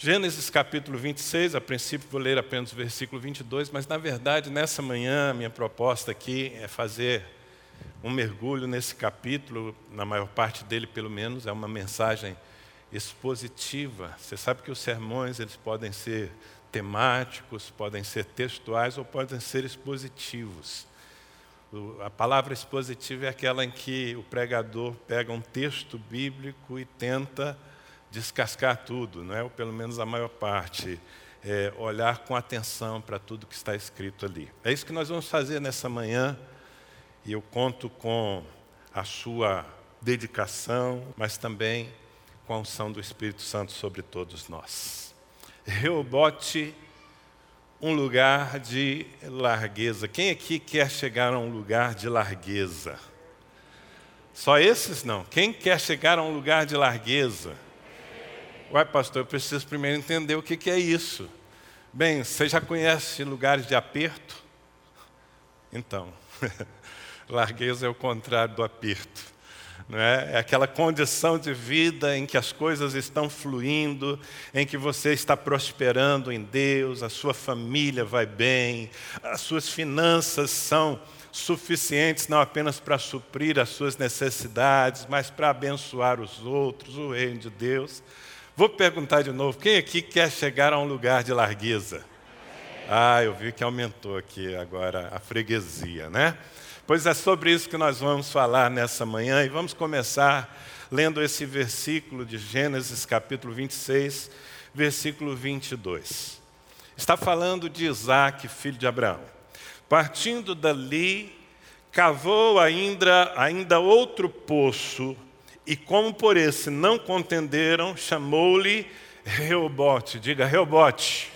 Gênesis capítulo 26, a princípio vou ler apenas o versículo 22, mas na verdade nessa manhã minha proposta aqui é fazer um mergulho nesse capítulo, na maior parte dele pelo menos, é uma mensagem expositiva. Você sabe que os sermões eles podem ser temáticos, podem ser textuais ou podem ser expositivos. A palavra expositiva é aquela em que o pregador pega um texto bíblico e tenta descascar tudo, não é? ou pelo menos a maior parte, é, olhar com atenção para tudo que está escrito ali. É isso que nós vamos fazer nessa manhã, e eu conto com a sua dedicação, mas também com a unção do Espírito Santo sobre todos nós. Reobote, um lugar de largueza. Quem aqui quer chegar a um lugar de largueza? Só esses não. Quem quer chegar a um lugar de largueza? Uai, pastor, eu preciso primeiro entender o que, que é isso. Bem, você já conhece lugares de aperto? Então, largueza é o contrário do aperto. Não é? é aquela condição de vida em que as coisas estão fluindo, em que você está prosperando em Deus, a sua família vai bem, as suas finanças são suficientes não apenas para suprir as suas necessidades, mas para abençoar os outros, o reino de Deus. Vou perguntar de novo: quem aqui quer chegar a um lugar de largueza? Ah, eu vi que aumentou aqui agora a freguesia, né? Pois é sobre isso que nós vamos falar nessa manhã e vamos começar lendo esse versículo de Gênesis capítulo 26, versículo 22. Está falando de Isaac, filho de Abraão. Partindo dali, cavou ainda, ainda outro poço e como por esse não contenderam, chamou-lhe Reobote. Diga Reobote.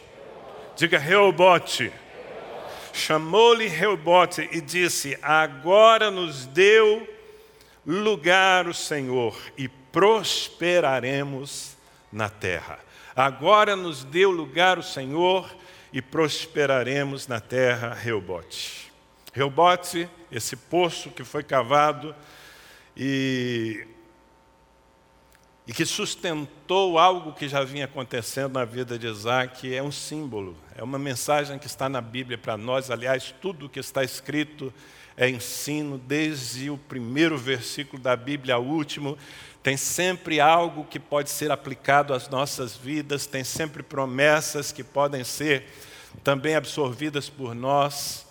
Diga Reobote. Chamou-lhe Reobote e disse: Agora nos deu lugar o Senhor e prosperaremos na terra. Agora nos deu lugar o Senhor e prosperaremos na terra, Reobote. Reobote, esse poço que foi cavado e e que sustentou algo que já vinha acontecendo na vida de Isaac, é um símbolo, é uma mensagem que está na Bíblia para nós. Aliás, tudo que está escrito é ensino, desde o primeiro versículo da Bíblia ao último. Tem sempre algo que pode ser aplicado às nossas vidas, tem sempre promessas que podem ser também absorvidas por nós.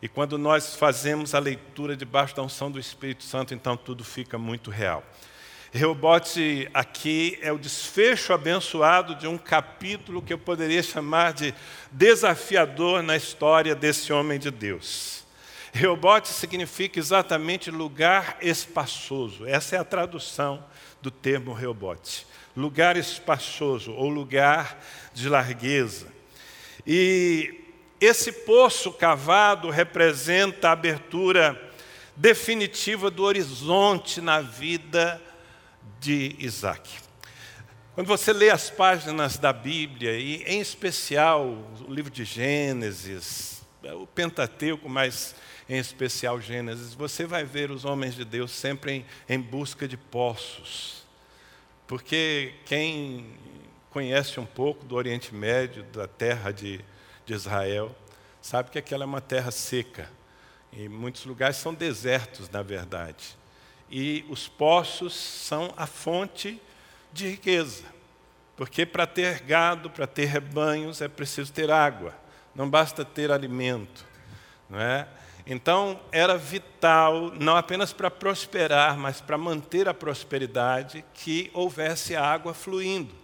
E quando nós fazemos a leitura debaixo da unção do Espírito Santo, então tudo fica muito real. Reobote aqui é o desfecho abençoado de um capítulo que eu poderia chamar de desafiador na história desse homem de Deus. Reobote significa exatamente lugar espaçoso. Essa é a tradução do termo Reobote. Lugar espaçoso ou lugar de largueza. E esse poço cavado representa a abertura definitiva do horizonte na vida de Isaac. Quando você lê as páginas da Bíblia, e em especial o livro de Gênesis, o Pentateuco, mas em especial Gênesis, você vai ver os homens de Deus sempre em, em busca de poços. Porque quem conhece um pouco do Oriente Médio, da terra de, de Israel, sabe que aquela é uma terra seca. Em muitos lugares são desertos, na verdade e os poços são a fonte de riqueza. Porque para ter gado, para ter rebanhos, é preciso ter água, não basta ter alimento. Não é? Então, era vital, não apenas para prosperar, mas para manter a prosperidade, que houvesse água fluindo.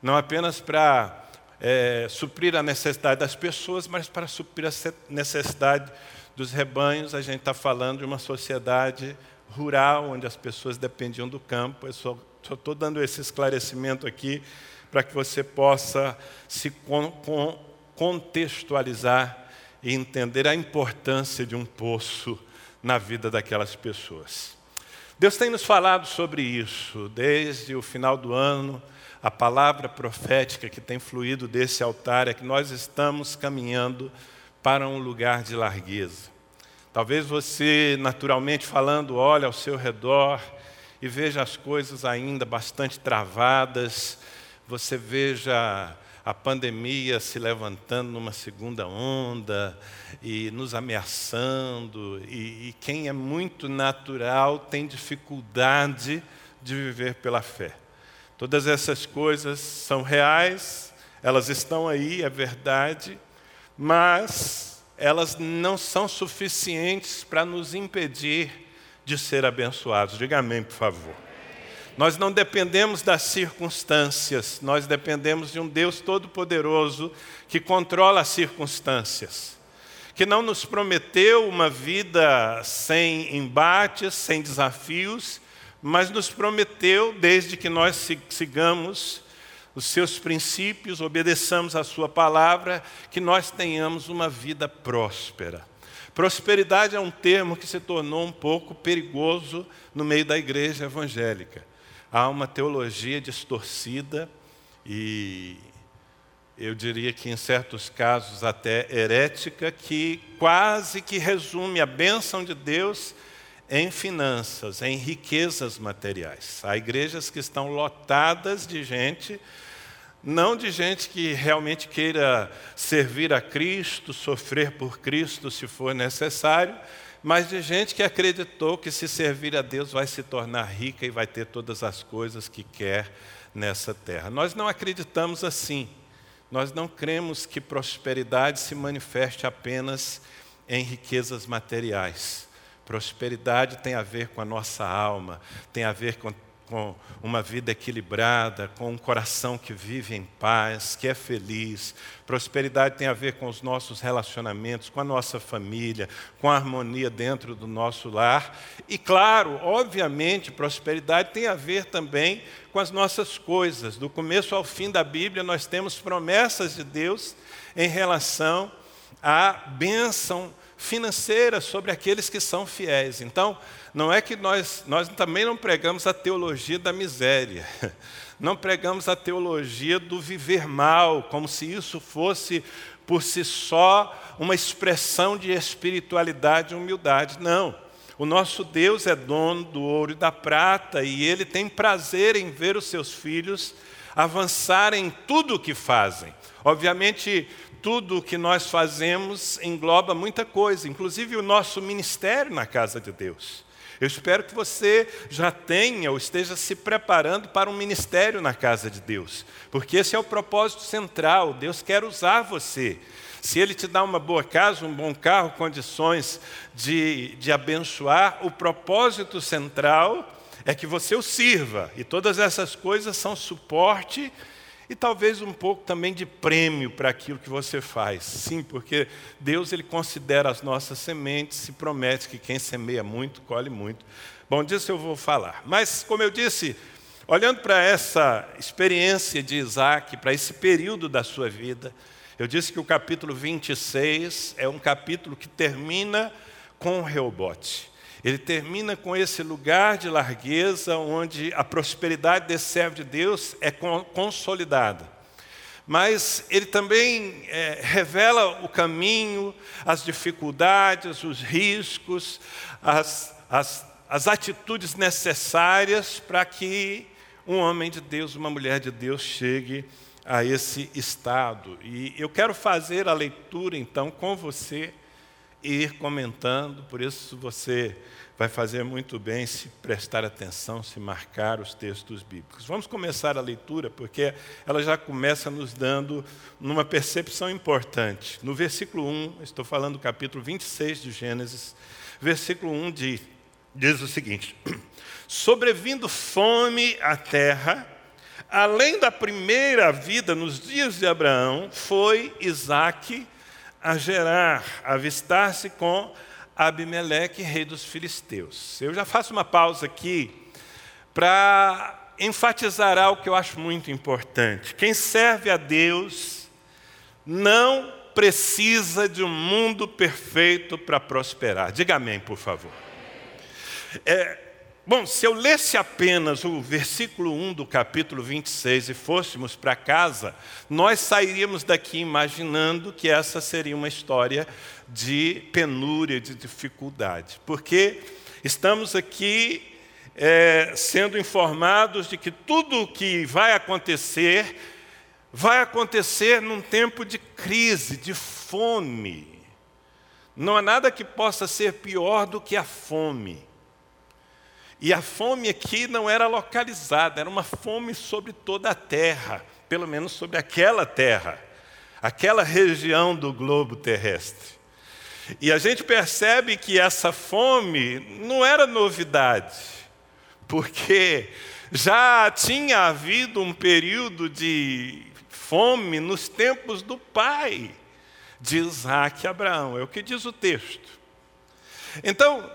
Não apenas para é, suprir a necessidade das pessoas, mas para suprir a necessidade dos rebanhos. A gente está falando de uma sociedade rural, onde as pessoas dependiam do campo. Eu só estou dando esse esclarecimento aqui para que você possa se con con contextualizar e entender a importância de um poço na vida daquelas pessoas. Deus tem nos falado sobre isso desde o final do ano. A palavra profética que tem fluído desse altar é que nós estamos caminhando para um lugar de largueza. Talvez você, naturalmente falando, olhe ao seu redor e veja as coisas ainda bastante travadas, você veja a pandemia se levantando numa segunda onda e nos ameaçando, e, e quem é muito natural tem dificuldade de viver pela fé. Todas essas coisas são reais, elas estão aí, é verdade, mas elas não são suficientes para nos impedir de ser abençoados. Diga amém, por favor. Nós não dependemos das circunstâncias, nós dependemos de um Deus todo-poderoso que controla as circunstâncias, que não nos prometeu uma vida sem embates, sem desafios, mas nos prometeu, desde que nós sigamos os seus princípios, obedeçamos a sua palavra, que nós tenhamos uma vida próspera. Prosperidade é um termo que se tornou um pouco perigoso no meio da igreja evangélica há uma teologia distorcida e eu diria que em certos casos até herética, que quase que resume a bênção de Deus em finanças, em riquezas materiais. Há igrejas que estão lotadas de gente, não de gente que realmente queira servir a Cristo, sofrer por Cristo se for necessário, mas de gente que acreditou que se servir a Deus vai se tornar rica e vai ter todas as coisas que quer nessa terra. Nós não acreditamos assim. Nós não cremos que prosperidade se manifeste apenas em riquezas materiais. Prosperidade tem a ver com a nossa alma, tem a ver com com uma vida equilibrada, com um coração que vive em paz, que é feliz. Prosperidade tem a ver com os nossos relacionamentos, com a nossa família, com a harmonia dentro do nosso lar. E, claro, obviamente, prosperidade tem a ver também com as nossas coisas. Do começo ao fim da Bíblia, nós temos promessas de Deus em relação à bênção financeira sobre aqueles que são fiéis. Então, não é que nós, nós também não pregamos a teologia da miséria, não pregamos a teologia do viver mal, como se isso fosse por si só uma expressão de espiritualidade e humildade. Não. O nosso Deus é dono do ouro e da prata e ele tem prazer em ver os seus filhos avançarem em tudo o que fazem. Obviamente, tudo o que nós fazemos engloba muita coisa, inclusive o nosso ministério na casa de Deus. Eu espero que você já tenha ou esteja se preparando para um ministério na casa de Deus, porque esse é o propósito central. Deus quer usar você. Se Ele te dá uma boa casa, um bom carro, condições de, de abençoar, o propósito central é que você o sirva. E todas essas coisas são suporte e talvez um pouco também de prêmio para aquilo que você faz. Sim, porque Deus ele considera as nossas sementes e promete que quem semeia muito, colhe muito. Bom, disso eu vou falar. Mas, como eu disse, olhando para essa experiência de Isaac, para esse período da sua vida, eu disse que o capítulo 26 é um capítulo que termina com Reobote. Ele termina com esse lugar de largueza onde a prosperidade desse servo de Deus é consolidada. Mas ele também é, revela o caminho, as dificuldades, os riscos, as, as, as atitudes necessárias para que um homem de Deus, uma mulher de Deus chegue a esse estado. E eu quero fazer a leitura então com você ir comentando, por isso você vai fazer muito bem se prestar atenção, se marcar os textos bíblicos. Vamos começar a leitura, porque ela já começa nos dando uma percepção importante. No versículo 1, estou falando do capítulo 26 de Gênesis, versículo 1 diz, diz o seguinte: Sobrevindo fome à terra, além da primeira vida nos dias de Abraão, foi Isaque a gerar, avistar-se com Abimeleque, rei dos filisteus. Eu já faço uma pausa aqui para enfatizar algo que eu acho muito importante. Quem serve a Deus não precisa de um mundo perfeito para prosperar. Diga amém, por favor. É, Bom, se eu lesse apenas o versículo 1 do capítulo 26 e fôssemos para casa, nós sairíamos daqui imaginando que essa seria uma história de penúria, de dificuldade. Porque estamos aqui é, sendo informados de que tudo o que vai acontecer, vai acontecer num tempo de crise, de fome. Não há nada que possa ser pior do que a fome. E a fome aqui não era localizada, era uma fome sobre toda a terra, pelo menos sobre aquela terra, aquela região do globo terrestre. E a gente percebe que essa fome não era novidade, porque já tinha havido um período de fome nos tempos do pai de Isaac e Abraão, é o que diz o texto. Então,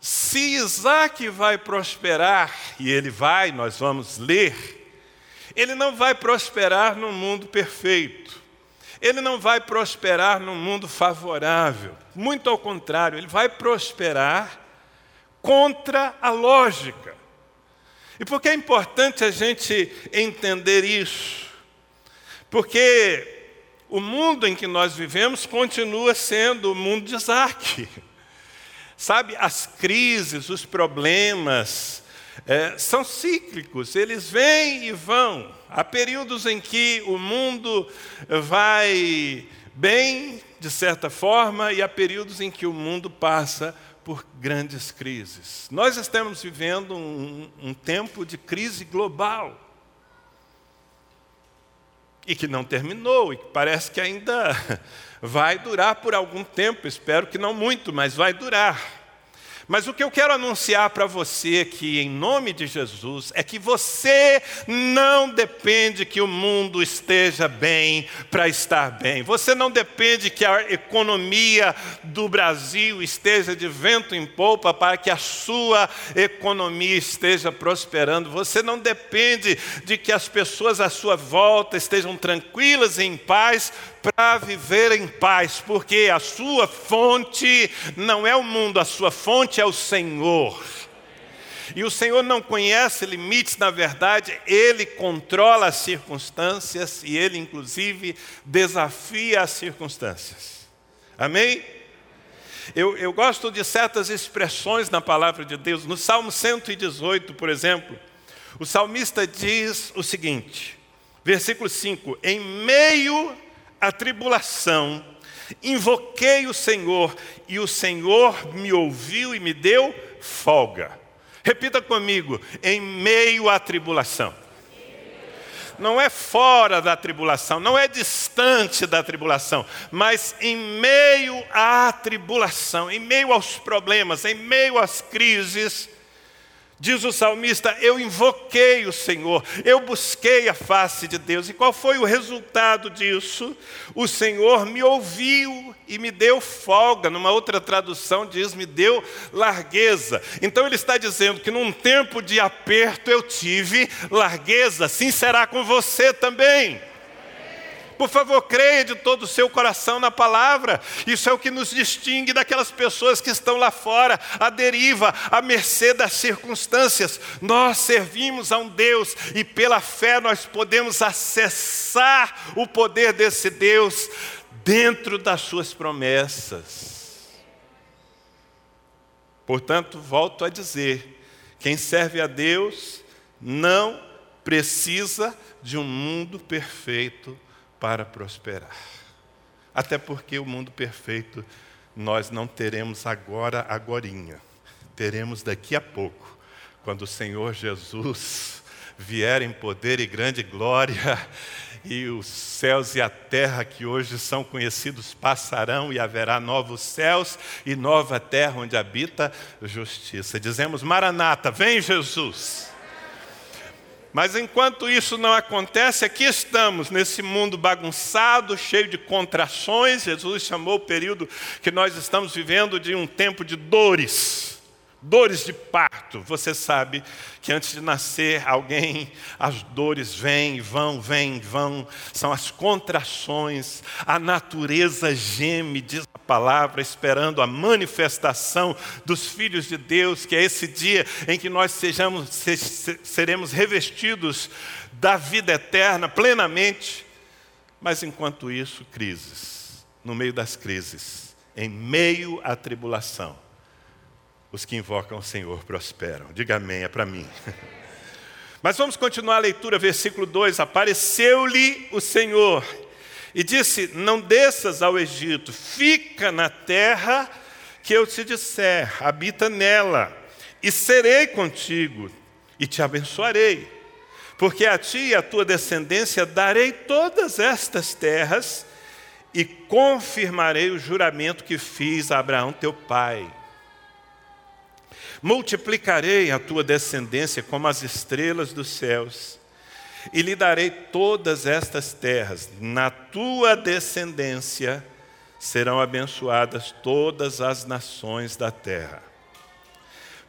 se Isaac vai prosperar, e ele vai, nós vamos ler, ele não vai prosperar num mundo perfeito. Ele não vai prosperar num mundo favorável. Muito ao contrário, ele vai prosperar contra a lógica. E por que é importante a gente entender isso? Porque o mundo em que nós vivemos continua sendo o mundo de Isaac. Sabe, as crises, os problemas é, são cíclicos, eles vêm e vão. Há períodos em que o mundo vai bem, de certa forma, e há períodos em que o mundo passa por grandes crises. Nós estamos vivendo um, um tempo de crise global. E que não terminou, e que parece que ainda vai durar por algum tempo, espero que não muito, mas vai durar. Mas o que eu quero anunciar para você aqui, em nome de Jesus, é que você não depende que o mundo esteja bem para estar bem. Você não depende que a economia do Brasil esteja de vento em polpa para que a sua economia esteja prosperando. Você não depende de que as pessoas à sua volta estejam tranquilas e em paz para viver em paz, porque a sua fonte não é o mundo, a sua fonte é o Senhor. E o Senhor não conhece limites, na verdade, Ele controla as circunstâncias e Ele, inclusive, desafia as circunstâncias. Amém? Eu, eu gosto de certas expressões na palavra de Deus. No Salmo 118, por exemplo, o salmista diz o seguinte, versículo 5: Em meio a tribulação, invoquei o Senhor e o Senhor me ouviu e me deu folga. Repita comigo: em meio à tribulação. Não é fora da tribulação, não é distante da tribulação, mas em meio à tribulação, em meio aos problemas, em meio às crises, Diz o salmista: Eu invoquei o Senhor, eu busquei a face de Deus. E qual foi o resultado disso? O Senhor me ouviu e me deu folga. Numa outra tradução diz: me deu largueza. Então ele está dizendo que num tempo de aperto eu tive largueza, assim será com você também. Por favor, creia de todo o seu coração na palavra. Isso é o que nos distingue daquelas pessoas que estão lá fora, à deriva, à mercê das circunstâncias. Nós servimos a um Deus e pela fé nós podemos acessar o poder desse Deus dentro das suas promessas. Portanto, volto a dizer: quem serve a Deus não precisa de um mundo perfeito para prosperar. Até porque o mundo perfeito nós não teremos agora, agorinha. Teremos daqui a pouco, quando o Senhor Jesus vier em poder e grande glória, e os céus e a terra que hoje são conhecidos passarão, e haverá novos céus e nova terra onde habita justiça. Dizemos: Maranata, vem Jesus. Mas enquanto isso não acontece, aqui estamos nesse mundo bagunçado, cheio de contrações. Jesus chamou o período que nós estamos vivendo de um tempo de dores dores de parto. Você sabe que antes de nascer alguém, as dores vêm, vão, vêm, vão. São as contrações. A natureza geme, diz a palavra, esperando a manifestação dos filhos de Deus, que é esse dia em que nós sejamos, seremos revestidos da vida eterna plenamente. Mas enquanto isso, crises. No meio das crises, em meio à tribulação os que invocam o Senhor prosperam. Diga amém, é para mim. Mas vamos continuar a leitura, versículo 2: Apareceu-lhe o Senhor e disse: Não desças ao Egito, fica na terra que eu te disser, habita nela, e serei contigo, e te abençoarei. Porque a ti e à tua descendência darei todas estas terras, e confirmarei o juramento que fiz a Abraão teu pai. Multiplicarei a tua descendência como as estrelas dos céus, e lhe darei todas estas terras. Na tua descendência serão abençoadas todas as nações da terra.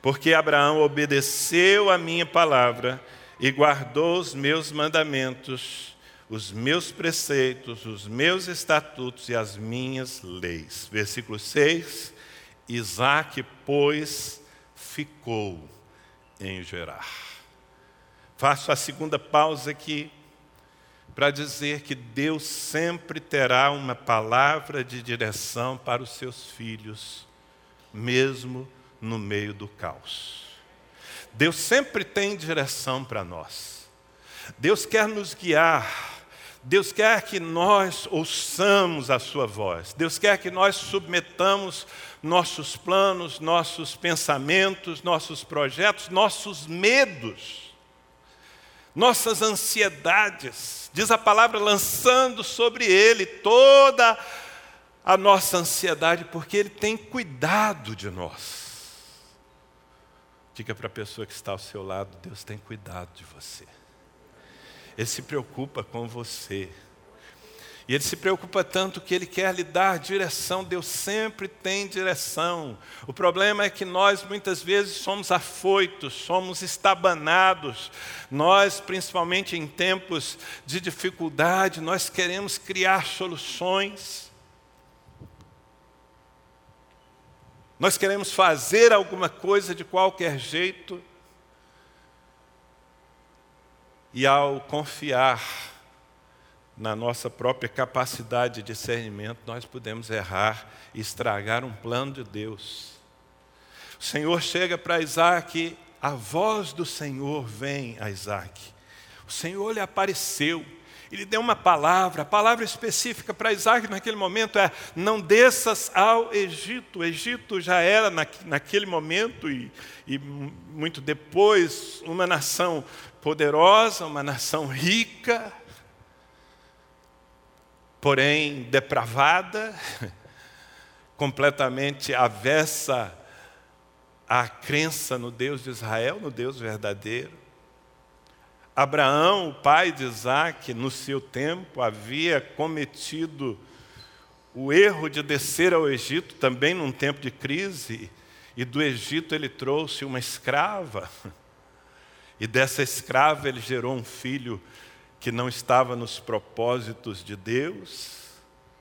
Porque Abraão obedeceu a minha palavra e guardou os meus mandamentos, os meus preceitos, os meus estatutos e as minhas leis. Versículo 6: Isaac, pois, ficou em Gerar. Faço a segunda pausa aqui para dizer que Deus sempre terá uma palavra de direção para os seus filhos, mesmo no meio do caos. Deus sempre tem direção para nós. Deus quer nos guiar. Deus quer que nós ouçamos a Sua voz. Deus quer que nós submetamos nossos planos, nossos pensamentos, nossos projetos, nossos medos, nossas ansiedades. Diz a palavra, lançando sobre Ele toda a nossa ansiedade, porque Ele tem cuidado de nós. Diga para a pessoa que está ao seu lado: Deus tem cuidado de você. Ele se preocupa com você. E ele se preocupa tanto que ele quer lhe dar direção. Deus sempre tem direção. O problema é que nós muitas vezes somos afoitos, somos estabanados. Nós, principalmente em tempos de dificuldade, nós queremos criar soluções. Nós queremos fazer alguma coisa de qualquer jeito. E ao confiar na nossa própria capacidade de discernimento, nós podemos errar e estragar um plano de Deus. O Senhor chega para Isaac, a voz do Senhor vem a Isaac. O Senhor lhe apareceu, ele deu uma palavra, a palavra específica para Isaac naquele momento é: não desças ao Egito. O Egito já era naquele momento e, e muito depois uma nação poderosa, uma nação rica, porém depravada, completamente avessa à crença no Deus de Israel, no Deus verdadeiro. Abraão, o pai de Isaac, no seu tempo, havia cometido o erro de descer ao Egito, também num tempo de crise, e do Egito ele trouxe uma escrava. E dessa escrava ele gerou um filho que não estava nos propósitos de Deus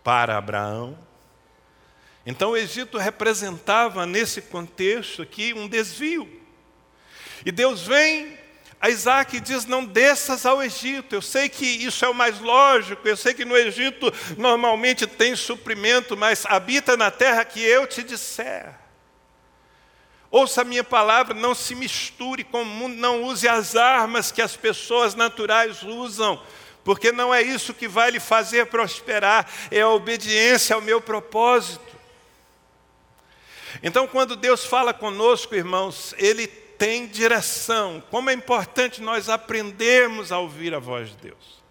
para Abraão. Então o Egito representava nesse contexto aqui um desvio. E Deus vem a Isaac e diz: Não desças ao Egito. Eu sei que isso é o mais lógico, eu sei que no Egito normalmente tem suprimento, mas habita na terra que eu te disser. Ouça a minha palavra, não se misture com o mundo, não use as armas que as pessoas naturais usam, porque não é isso que vai lhe fazer prosperar, é a obediência ao meu propósito. Então, quando Deus fala conosco, irmãos, Ele tem direção. Como é importante nós aprendermos a ouvir a voz de Deus.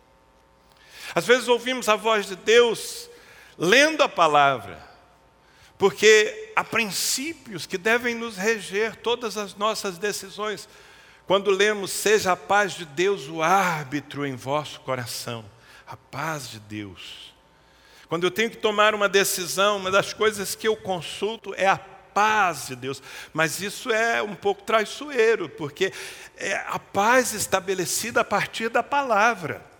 Às vezes ouvimos a voz de Deus lendo a palavra, porque há princípios que devem nos reger todas as nossas decisões. Quando lemos, seja a paz de Deus o árbitro em vosso coração, a paz de Deus. Quando eu tenho que tomar uma decisão, uma das coisas que eu consulto é a paz de Deus. Mas isso é um pouco traiçoeiro, porque é a paz estabelecida a partir da palavra.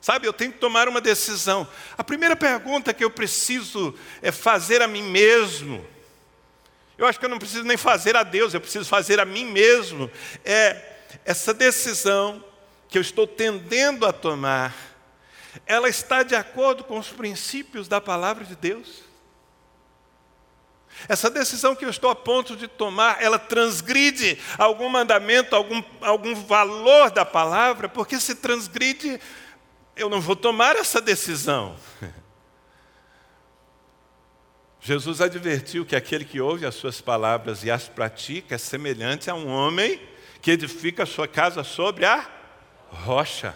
Sabe, eu tenho que tomar uma decisão. A primeira pergunta que eu preciso é fazer a mim mesmo. Eu acho que eu não preciso nem fazer a Deus, eu preciso fazer a mim mesmo. É essa decisão que eu estou tendendo a tomar, ela está de acordo com os princípios da palavra de Deus? Essa decisão que eu estou a ponto de tomar, ela transgride algum mandamento, algum, algum valor da palavra, porque se transgride, eu não vou tomar essa decisão. Jesus advertiu que aquele que ouve as suas palavras e as pratica é semelhante a um homem que edifica a sua casa sobre a rocha.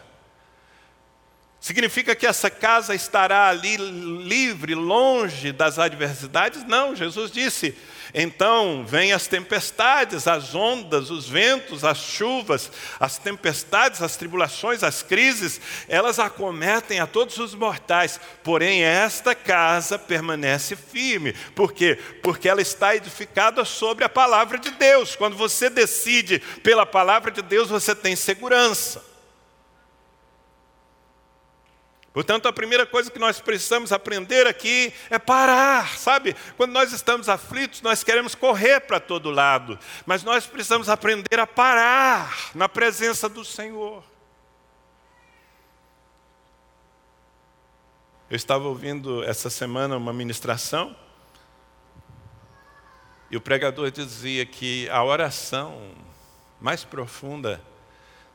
Significa que essa casa estará ali livre, longe das adversidades? Não, Jesus disse: então vêm as tempestades, as ondas, os ventos, as chuvas, as tempestades, as tribulações, as crises, elas acometem a todos os mortais. Porém, esta casa permanece firme. Por quê? Porque ela está edificada sobre a palavra de Deus. Quando você decide pela palavra de Deus, você tem segurança. Portanto, a primeira coisa que nós precisamos aprender aqui é parar, sabe? Quando nós estamos aflitos, nós queremos correr para todo lado, mas nós precisamos aprender a parar na presença do Senhor. Eu estava ouvindo essa semana uma ministração e o pregador dizia que a oração mais profunda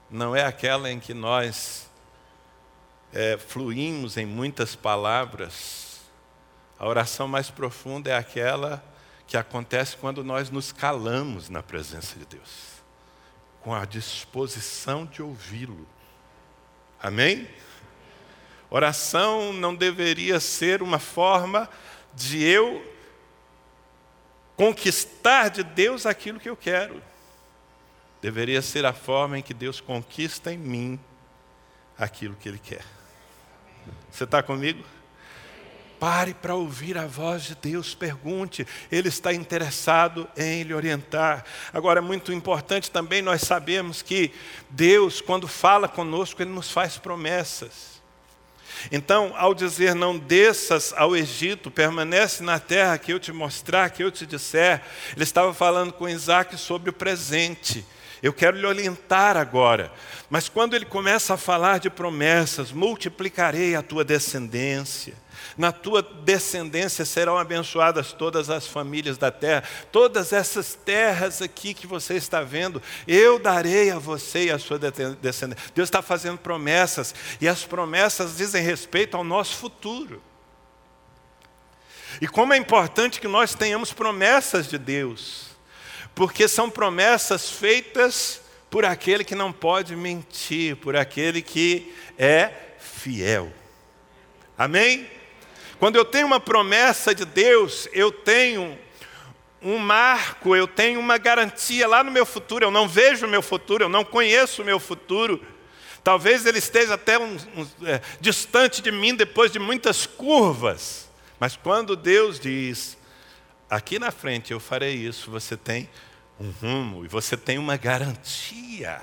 não é aquela em que nós é, fluímos em muitas palavras, a oração mais profunda é aquela que acontece quando nós nos calamos na presença de Deus, com a disposição de ouvi-lo. Amém? Oração não deveria ser uma forma de eu conquistar de Deus aquilo que eu quero. Deveria ser a forma em que Deus conquista em mim aquilo que Ele quer. Você está comigo? Pare para ouvir a voz de Deus, pergunte, Ele está interessado em lhe orientar. Agora, é muito importante também nós sabemos que Deus, quando fala conosco, Ele nos faz promessas. Então, ao dizer não desças ao Egito, permanece na terra que eu te mostrar, que eu te disser, Ele estava falando com Isaac sobre o presente. Eu quero lhe orientar agora. Mas quando ele começa a falar de promessas, multiplicarei a tua descendência. Na tua descendência serão abençoadas todas as famílias da terra. Todas essas terras aqui que você está vendo, eu darei a você e a sua descendência. Deus está fazendo promessas, e as promessas dizem respeito ao nosso futuro. E como é importante que nós tenhamos promessas de Deus porque são promessas feitas por aquele que não pode mentir, por aquele que é fiel. Amém? Quando eu tenho uma promessa de Deus, eu tenho um marco, eu tenho uma garantia lá no meu futuro. Eu não vejo o meu futuro, eu não conheço o meu futuro. Talvez ele esteja até um, um, é, distante de mim depois de muitas curvas. Mas quando Deus diz, aqui na frente eu farei isso, você tem um rumo e você tem uma garantia.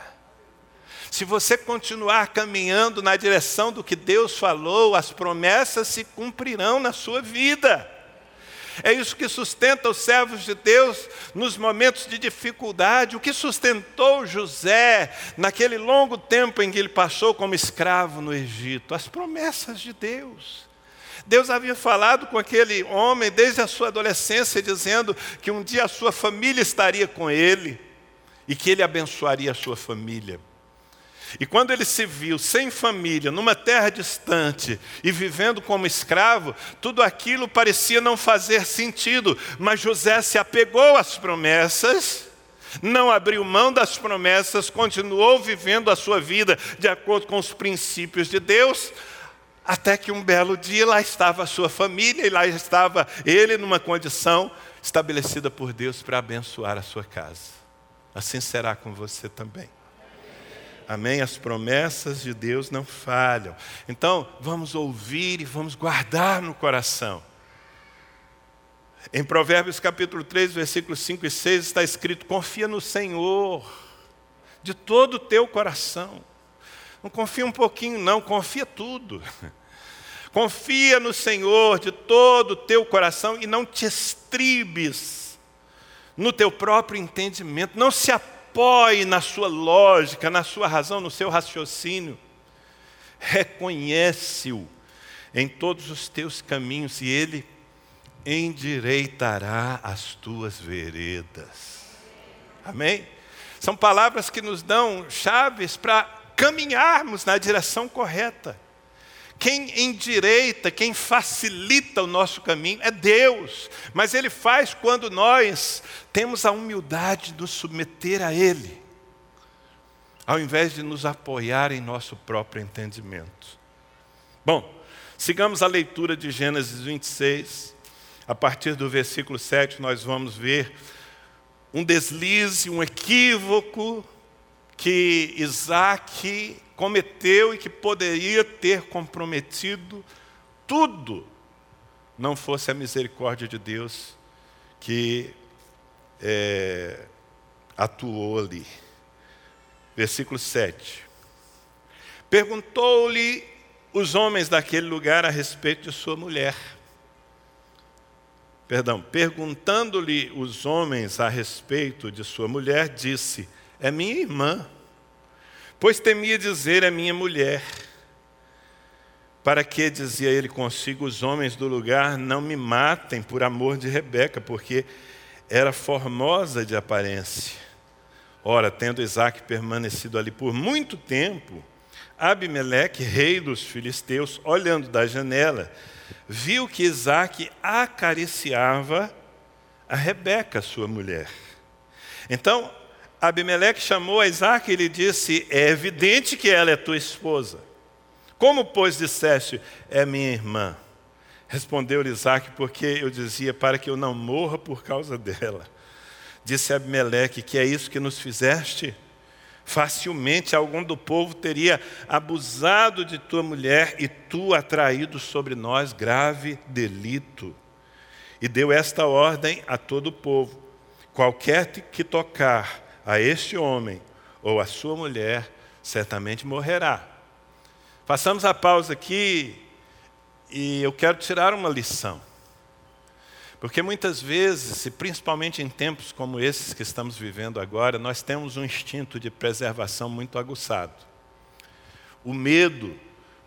Se você continuar caminhando na direção do que Deus falou, as promessas se cumprirão na sua vida. É isso que sustenta os servos de Deus nos momentos de dificuldade. O que sustentou José naquele longo tempo em que ele passou como escravo no Egito? As promessas de Deus. Deus havia falado com aquele homem desde a sua adolescência, dizendo que um dia a sua família estaria com ele e que ele abençoaria a sua família. E quando ele se viu sem família, numa terra distante e vivendo como escravo, tudo aquilo parecia não fazer sentido, mas José se apegou às promessas, não abriu mão das promessas, continuou vivendo a sua vida de acordo com os princípios de Deus, até que um belo dia lá estava a sua família e lá estava ele numa condição estabelecida por Deus para abençoar a sua casa. Assim será com você também. Amém? As promessas de Deus não falham. Então, vamos ouvir e vamos guardar no coração. Em Provérbios capítulo 3, versículos 5 e 6 está escrito: Confia no Senhor de todo o teu coração não confia um pouquinho, não, confia tudo. Confia no Senhor de todo o teu coração e não te estribes no teu próprio entendimento. Não se apoie na sua lógica, na sua razão, no seu raciocínio. Reconhece-o em todos os teus caminhos e ele endireitará as tuas veredas. Amém? São palavras que nos dão chaves para caminharmos na direção correta. Quem endireita, quem facilita o nosso caminho é Deus, mas Ele faz quando nós temos a humildade de nos submeter a Ele, ao invés de nos apoiar em nosso próprio entendimento. Bom, sigamos a leitura de Gênesis 26. A partir do versículo 7, nós vamos ver um deslize, um equívoco que Isaac cometeu e que poderia ter comprometido tudo, não fosse a misericórdia de Deus que é, atuou ali. Versículo 7. Perguntou-lhe os homens daquele lugar a respeito de sua mulher. Perdão, perguntando-lhe os homens a respeito de sua mulher, disse: É minha irmã pois temia dizer a minha mulher. Para que, dizia ele consigo, os homens do lugar não me matem por amor de Rebeca, porque era formosa de aparência. Ora, tendo Isaac permanecido ali por muito tempo, Abimeleque, rei dos filisteus, olhando da janela, viu que Isaac acariciava a Rebeca, sua mulher. Então Abimeleque chamou a Isaac e lhe disse: É evidente que ela é tua esposa. Como, pois, disseste, é minha irmã? Respondeu-lhe Isaac, porque eu dizia, para que eu não morra por causa dela. Disse Abimeleque, que é isso que nos fizeste? Facilmente algum do povo teria abusado de tua mulher e tu atraído sobre nós grave delito. E deu esta ordem a todo o povo: qualquer que tocar a este homem ou a sua mulher, certamente morrerá. Façamos a pausa aqui e eu quero tirar uma lição. Porque muitas vezes, e principalmente em tempos como esses que estamos vivendo agora, nós temos um instinto de preservação muito aguçado. O medo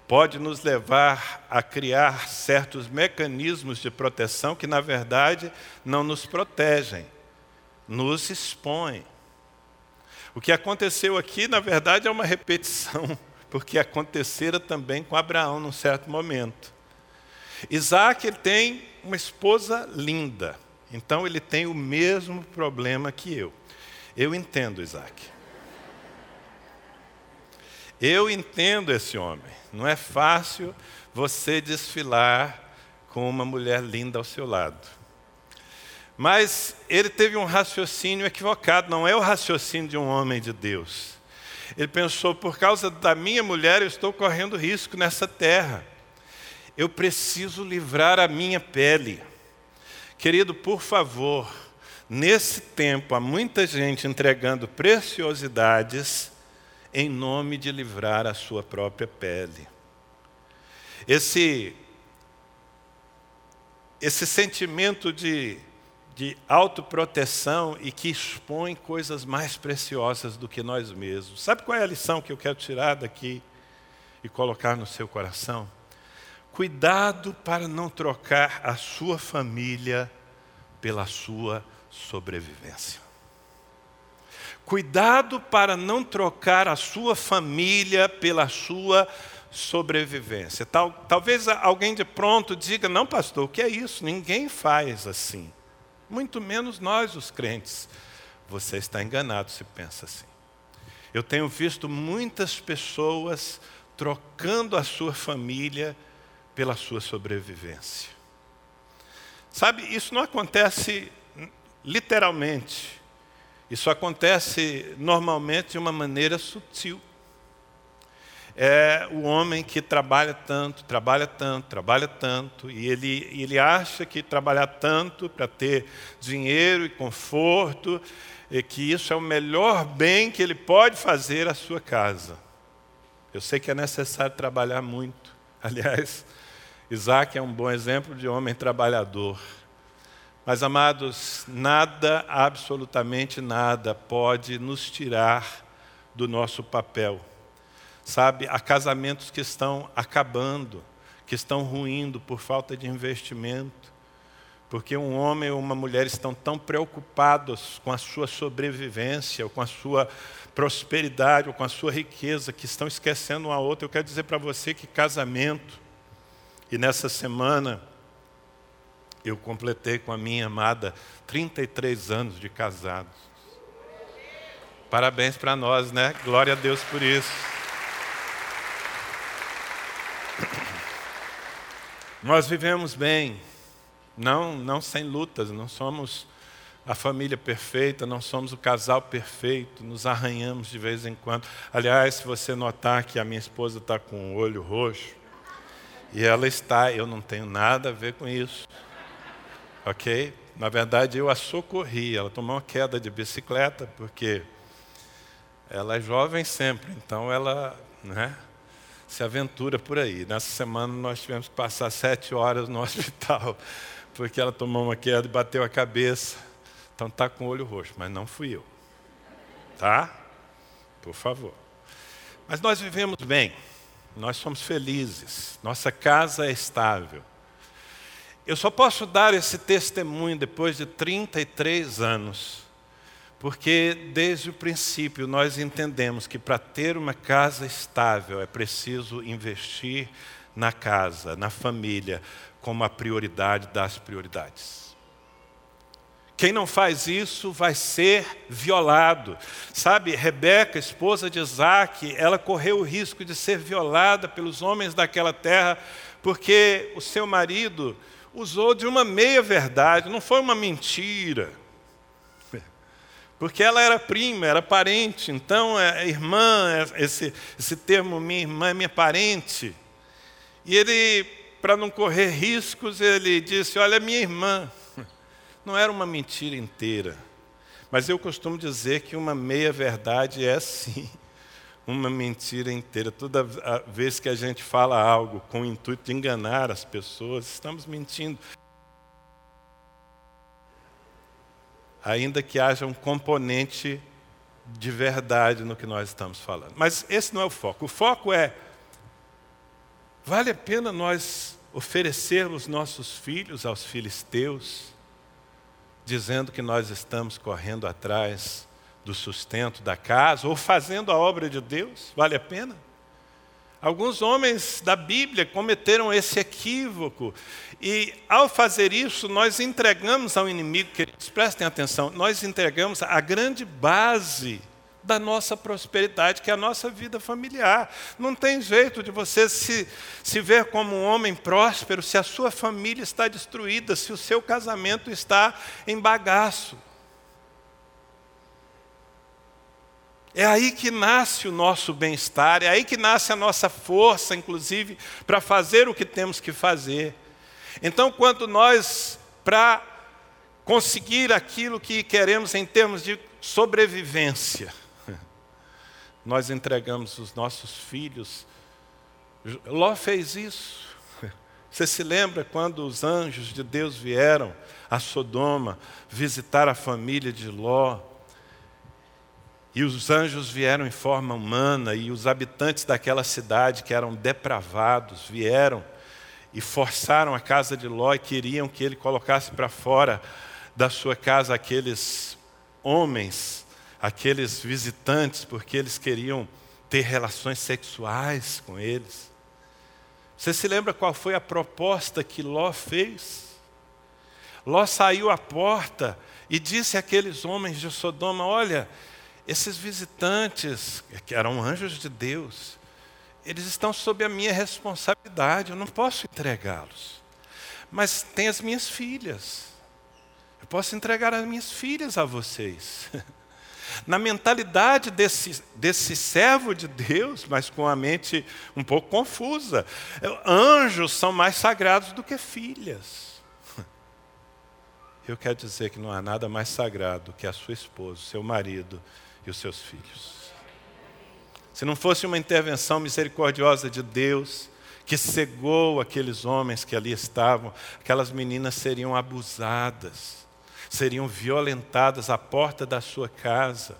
pode nos levar a criar certos mecanismos de proteção que, na verdade, não nos protegem, nos expõem. O que aconteceu aqui, na verdade, é uma repetição, porque acontecera também com Abraão num certo momento. Isaac ele tem uma esposa linda, então ele tem o mesmo problema que eu. Eu entendo Isaac. Eu entendo esse homem. Não é fácil você desfilar com uma mulher linda ao seu lado. Mas ele teve um raciocínio equivocado, não é o raciocínio de um homem de Deus. Ele pensou: por causa da minha mulher, eu estou correndo risco nessa terra. Eu preciso livrar a minha pele. Querido, por favor, nesse tempo há muita gente entregando preciosidades em nome de livrar a sua própria pele. Esse, esse sentimento de de autoproteção e que expõe coisas mais preciosas do que nós mesmos. Sabe qual é a lição que eu quero tirar daqui e colocar no seu coração? Cuidado para não trocar a sua família pela sua sobrevivência. Cuidado para não trocar a sua família pela sua sobrevivência. Tal, talvez alguém de pronto diga: não, pastor, o que é isso? Ninguém faz assim muito menos nós, os crentes. Você está enganado se pensa assim. Eu tenho visto muitas pessoas trocando a sua família pela sua sobrevivência. Sabe, isso não acontece literalmente. Isso acontece normalmente de uma maneira sutil é o homem que trabalha tanto, trabalha tanto, trabalha tanto, e ele, ele acha que trabalhar tanto para ter dinheiro e conforto, e que isso é o melhor bem que ele pode fazer à sua casa. Eu sei que é necessário trabalhar muito. Aliás, Isaac é um bom exemplo de homem trabalhador. Mas, amados, nada, absolutamente nada, pode nos tirar do nosso papel Sabe, há casamentos que estão acabando, que estão ruindo por falta de investimento, porque um homem ou uma mulher estão tão preocupados com a sua sobrevivência, ou com a sua prosperidade, ou com a sua riqueza, que estão esquecendo um a outro. Eu quero dizer para você que casamento, e nessa semana eu completei com a minha amada 33 anos de casados. Parabéns para nós, né? Glória a Deus por isso. Nós vivemos bem, não, não sem lutas, não somos a família perfeita, não somos o casal perfeito, nos arranhamos de vez em quando. Aliás, se você notar que a minha esposa está com o olho roxo, e ela está, eu não tenho nada a ver com isso, ok? Na verdade, eu a socorri, ela tomou uma queda de bicicleta, porque ela é jovem sempre, então ela né, se aventura por aí. Nessa semana nós tivemos que passar sete horas no hospital porque ela tomou uma queda e bateu a cabeça. Então está com o olho roxo, mas não fui eu. Tá? Por favor. Mas nós vivemos bem, nós somos felizes, nossa casa é estável. Eu só posso dar esse testemunho depois de 33 anos, porque desde o princípio nós entendemos que para ter uma casa estável é preciso investir na casa, na família, como a prioridade das prioridades. Quem não faz isso vai ser violado. Sabe, Rebeca, esposa de Isaac, ela correu o risco de ser violada pelos homens daquela terra, porque o seu marido usou de uma meia-verdade, não foi uma mentira. Porque ela era prima, era parente, então é irmã, é, esse, esse termo minha irmã é minha parente. E ele para não correr riscos, ele disse: Olha, minha irmã, não era uma mentira inteira, mas eu costumo dizer que uma meia-verdade é sim uma mentira inteira. Toda vez que a gente fala algo com o intuito de enganar as pessoas, estamos mentindo. Ainda que haja um componente de verdade no que nós estamos falando. Mas esse não é o foco. O foco é Vale a pena nós oferecermos nossos filhos aos filisteus, dizendo que nós estamos correndo atrás do sustento da casa ou fazendo a obra de Deus? Vale a pena? Alguns homens da Bíblia cometeram esse equívoco, e ao fazer isso, nós entregamos ao inimigo, queridos, prestem atenção, nós entregamos a grande base da nossa prosperidade, que é a nossa vida familiar. Não tem jeito de você se, se ver como um homem próspero se a sua família está destruída, se o seu casamento está em bagaço. É aí que nasce o nosso bem-estar, é aí que nasce a nossa força, inclusive, para fazer o que temos que fazer. Então, quando nós, para conseguir aquilo que queremos em termos de sobrevivência, nós entregamos os nossos filhos. Ló fez isso. Você se lembra quando os anjos de Deus vieram a Sodoma visitar a família de Ló? E os anjos vieram em forma humana, e os habitantes daquela cidade, que eram depravados, vieram e forçaram a casa de Ló e queriam que ele colocasse para fora da sua casa aqueles homens aqueles visitantes porque eles queriam ter relações sexuais com eles. Você se lembra qual foi a proposta que Ló fez? Ló saiu à porta e disse àqueles homens de Sodoma: Olha, esses visitantes, que eram anjos de Deus, eles estão sob a minha responsabilidade, eu não posso entregá-los. Mas tem as minhas filhas, eu posso entregar as minhas filhas a vocês. Na mentalidade desse, desse servo de Deus, mas com a mente um pouco confusa, anjos são mais sagrados do que filhas. Eu quero dizer que não há nada mais sagrado que a sua esposa, seu marido e os seus filhos. Se não fosse uma intervenção misericordiosa de Deus, que cegou aqueles homens que ali estavam, aquelas meninas seriam abusadas seriam violentadas à porta da sua casa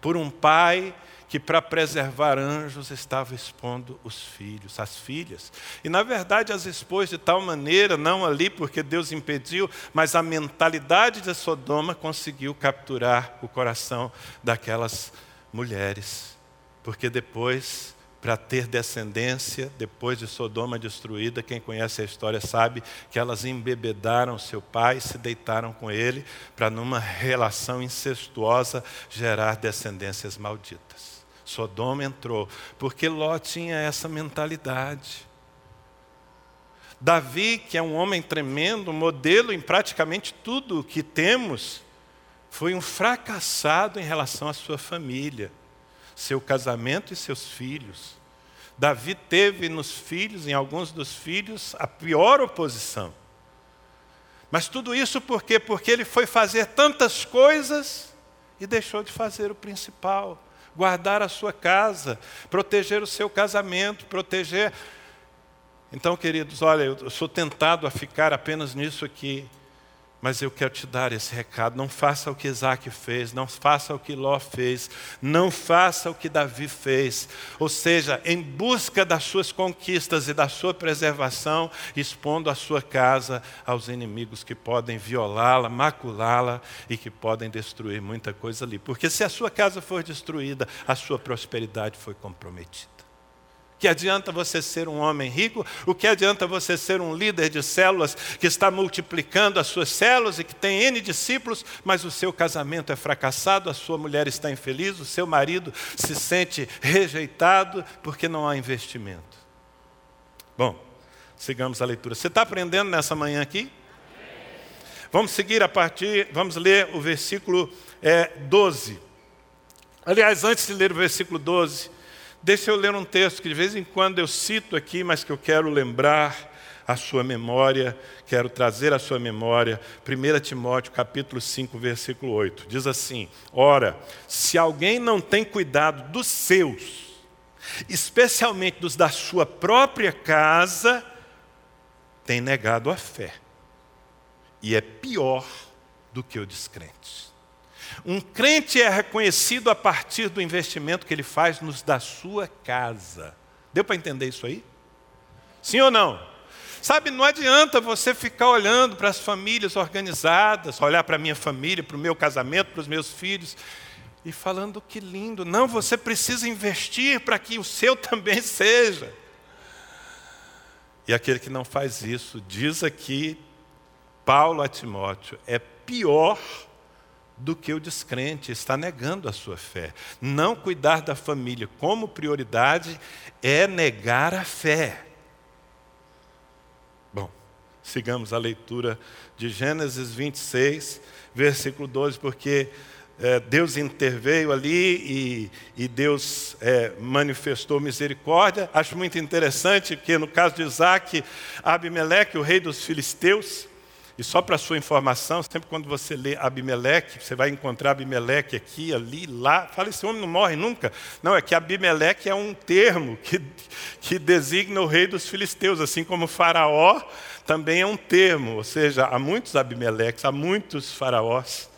por um pai que para preservar anjos estava expondo os filhos, as filhas. E na verdade as expôs de tal maneira, não ali porque Deus impediu, mas a mentalidade de Sodoma conseguiu capturar o coração daquelas mulheres. Porque depois para ter descendência, depois de Sodoma destruída, quem conhece a história sabe que elas embebedaram seu pai, se deitaram com ele, para numa relação incestuosa gerar descendências malditas. Sodoma entrou, porque Ló tinha essa mentalidade. Davi, que é um homem tremendo, modelo em praticamente tudo o que temos, foi um fracassado em relação à sua família seu casamento e seus filhos. Davi teve nos filhos, em alguns dos filhos, a pior oposição. Mas tudo isso por quê? Porque ele foi fazer tantas coisas e deixou de fazer o principal: guardar a sua casa, proteger o seu casamento, proteger. Então, queridos, olha, eu sou tentado a ficar apenas nisso aqui. Mas eu quero te dar esse recado: não faça o que Isaac fez, não faça o que Ló fez, não faça o que Davi fez. Ou seja, em busca das suas conquistas e da sua preservação, expondo a sua casa aos inimigos que podem violá-la, maculá-la e que podem destruir muita coisa ali. Porque se a sua casa for destruída, a sua prosperidade foi comprometida que adianta você ser um homem rico? O que adianta você ser um líder de células que está multiplicando as suas células e que tem N discípulos, mas o seu casamento é fracassado, a sua mulher está infeliz, o seu marido se sente rejeitado porque não há investimento? Bom, sigamos a leitura. Você está aprendendo nessa manhã aqui? Vamos seguir a partir, vamos ler o versículo é, 12. Aliás, antes de ler o versículo 12, Deixa eu ler um texto que de vez em quando eu cito aqui, mas que eu quero lembrar a sua memória, quero trazer a sua memória. 1 Timóteo capítulo 5, versículo 8. Diz assim: Ora, se alguém não tem cuidado dos seus, especialmente dos da sua própria casa, tem negado a fé. E é pior do que o descrente. Um crente é reconhecido a partir do investimento que ele faz nos da sua casa. Deu para entender isso aí? Sim ou não? Sabe, não adianta você ficar olhando para as famílias organizadas, olhar para a minha família, para o meu casamento, para os meus filhos, e falando que lindo. Não, você precisa investir para que o seu também seja. E aquele que não faz isso, diz aqui Paulo a Timóteo, é pior do que o descrente, está negando a sua fé. Não cuidar da família como prioridade é negar a fé. Bom, sigamos a leitura de Gênesis 26, versículo 12, porque é, Deus interveio ali e, e Deus é, manifestou misericórdia. Acho muito interessante que no caso de Isaac, Abimeleque, o rei dos filisteus, e só para sua informação, sempre quando você lê Abimeleque, você vai encontrar Abimeleque aqui, ali, lá. Fala, esse homem não morre nunca. Não, é que Abimeleque é um termo que, que designa o rei dos filisteus, assim como Faraó também é um termo. Ou seja, há muitos Abimeleques, há muitos faraós.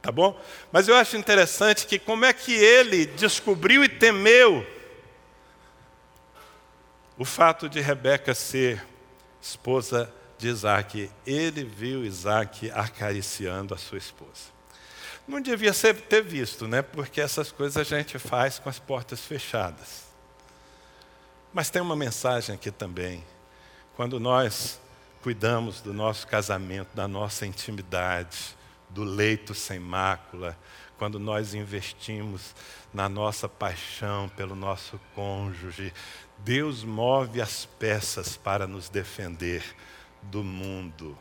Tá bom? Mas eu acho interessante que como é que ele descobriu e temeu o fato de Rebeca ser esposa de Isaac, ele viu Isaac acariciando a sua esposa. Não devia ser, ter visto, né? porque essas coisas a gente faz com as portas fechadas. Mas tem uma mensagem aqui também. Quando nós cuidamos do nosso casamento, da nossa intimidade, do leito sem mácula, quando nós investimos na nossa paixão pelo nosso cônjuge, Deus move as peças para nos defender do mundo.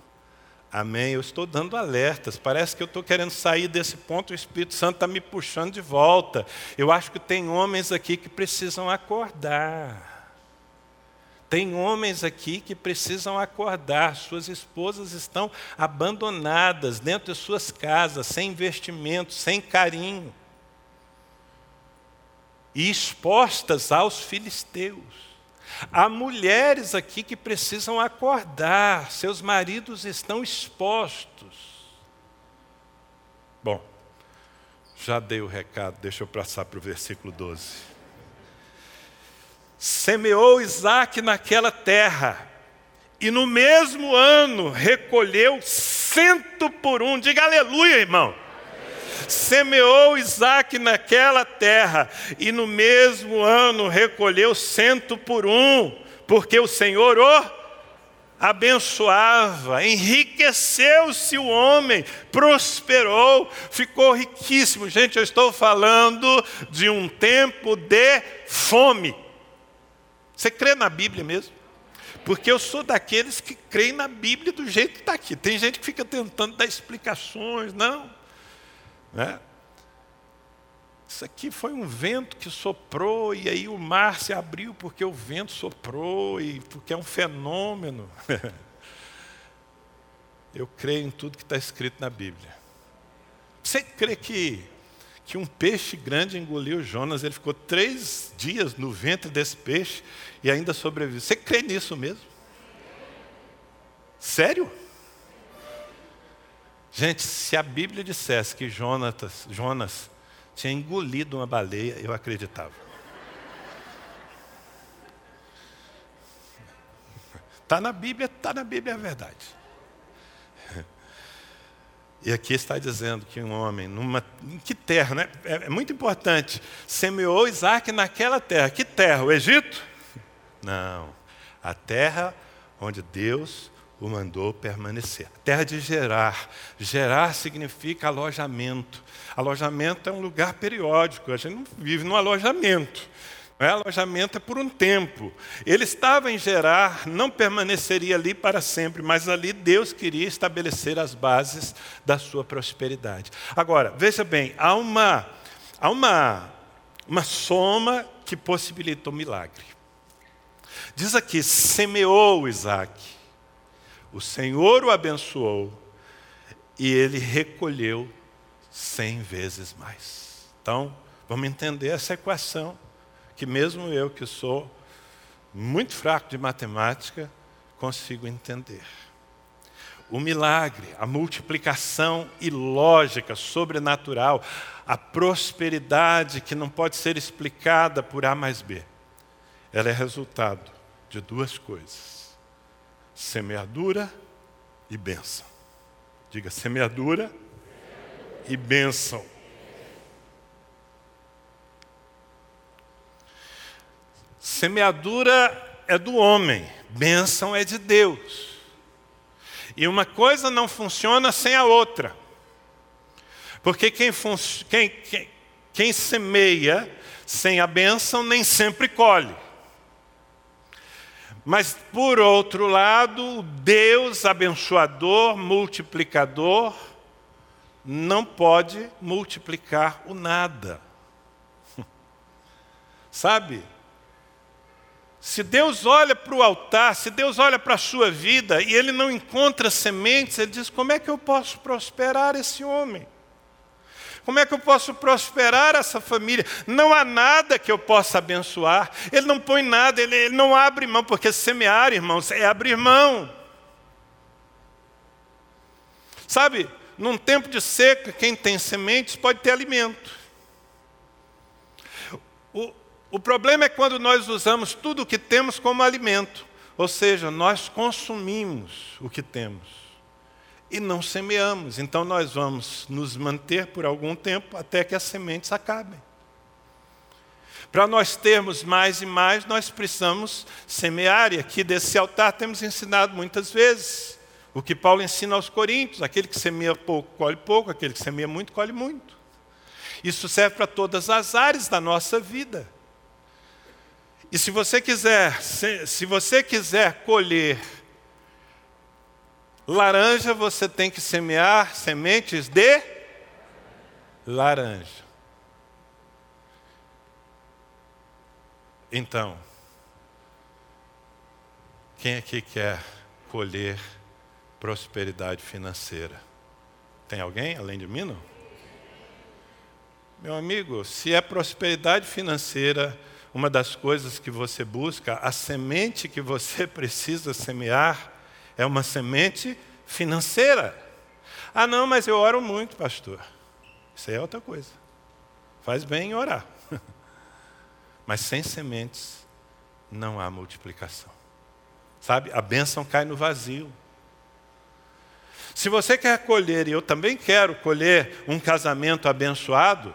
Amém? Eu estou dando alertas. Parece que eu estou querendo sair desse ponto, o Espírito Santo está me puxando de volta. Eu acho que tem homens aqui que precisam acordar. Tem homens aqui que precisam acordar. Suas esposas estão abandonadas dentro de suas casas, sem investimento, sem carinho. E expostas aos filisteus. Há mulheres aqui que precisam acordar, seus maridos estão expostos. Bom, Já dei o recado, deixa eu passar para o versículo 12. Semeou Isaac naquela terra, e no mesmo ano recolheu cento por um. Diga aleluia, irmão. Semeou Isaac naquela terra, e no mesmo ano recolheu cento por um, porque o Senhor o abençoava, enriqueceu-se o homem, prosperou, ficou riquíssimo. Gente, eu estou falando de um tempo de fome. Você crê na Bíblia mesmo? Porque eu sou daqueles que creem na Bíblia do jeito que está aqui. Tem gente que fica tentando dar explicações, não. Né? Isso aqui foi um vento que soprou e aí o mar se abriu porque o vento soprou e porque é um fenômeno. Eu creio em tudo que está escrito na Bíblia. Você crê que, que um peixe grande engoliu Jonas, ele ficou três dias no ventre desse peixe e ainda sobreviveu? Você crê nisso mesmo? Sério? Gente, se a Bíblia dissesse que Jonas, tinha engolido uma baleia, eu acreditava. Está na Bíblia, está na Bíblia, é verdade. E aqui está dizendo que um homem, numa, em que terra, né? É, é muito importante, semeou Isaac naquela terra. Que terra? O Egito? Não. A terra onde Deus o mandou permanecer. Terra de Gerar. Gerar significa alojamento. Alojamento é um lugar periódico, a gente não vive num alojamento. É? Alojamento é por um tempo. Ele estava em Gerar, não permaneceria ali para sempre, mas ali Deus queria estabelecer as bases da sua prosperidade. Agora, veja bem, há uma, há uma, uma soma que possibilita o milagre. Diz aqui: semeou Isaac o Senhor o abençoou e ele recolheu cem vezes mais. Então, vamos entender essa equação, que mesmo eu que sou muito fraco de matemática, consigo entender. O milagre, a multiplicação ilógica, sobrenatural, a prosperidade que não pode ser explicada por A mais B, ela é resultado de duas coisas semeadura e bênção. Diga semeadura e bênção. Semeadura é do homem, bênção é de Deus. E uma coisa não funciona sem a outra. Porque quem, quem, quem, quem semeia sem a bênção nem sempre colhe. Mas, por outro lado, Deus abençoador, multiplicador, não pode multiplicar o nada. Sabe? Se Deus olha para o altar, se Deus olha para a sua vida e ele não encontra sementes, ele diz: como é que eu posso prosperar esse homem? Como é que eu posso prosperar essa família? Não há nada que eu possa abençoar. Ele não põe nada, ele, ele não abre mão, porque semear, irmãos, é abrir mão. Sabe, num tempo de seca, quem tem sementes pode ter alimento. O, o problema é quando nós usamos tudo o que temos como alimento, ou seja, nós consumimos o que temos e não semeamos. Então nós vamos nos manter por algum tempo até que as sementes acabem. Para nós termos mais e mais, nós precisamos semear, e aqui desse altar temos ensinado muitas vezes o que Paulo ensina aos Coríntios: aquele que semeia pouco, colhe pouco, aquele que semeia muito, colhe muito. Isso serve para todas as áreas da nossa vida. E se você quiser, se, se você quiser colher Laranja, você tem que semear sementes de laranja. Então, quem aqui quer colher prosperidade financeira? Tem alguém além de mim? Não? Meu amigo, se é prosperidade financeira uma das coisas que você busca, a semente que você precisa semear é uma semente financeira. Ah, não, mas eu oro muito, pastor. Isso aí é outra coisa. Faz bem em orar. Mas sem sementes não há multiplicação. Sabe? A bênção cai no vazio. Se você quer colher, e eu também quero colher um casamento abençoado,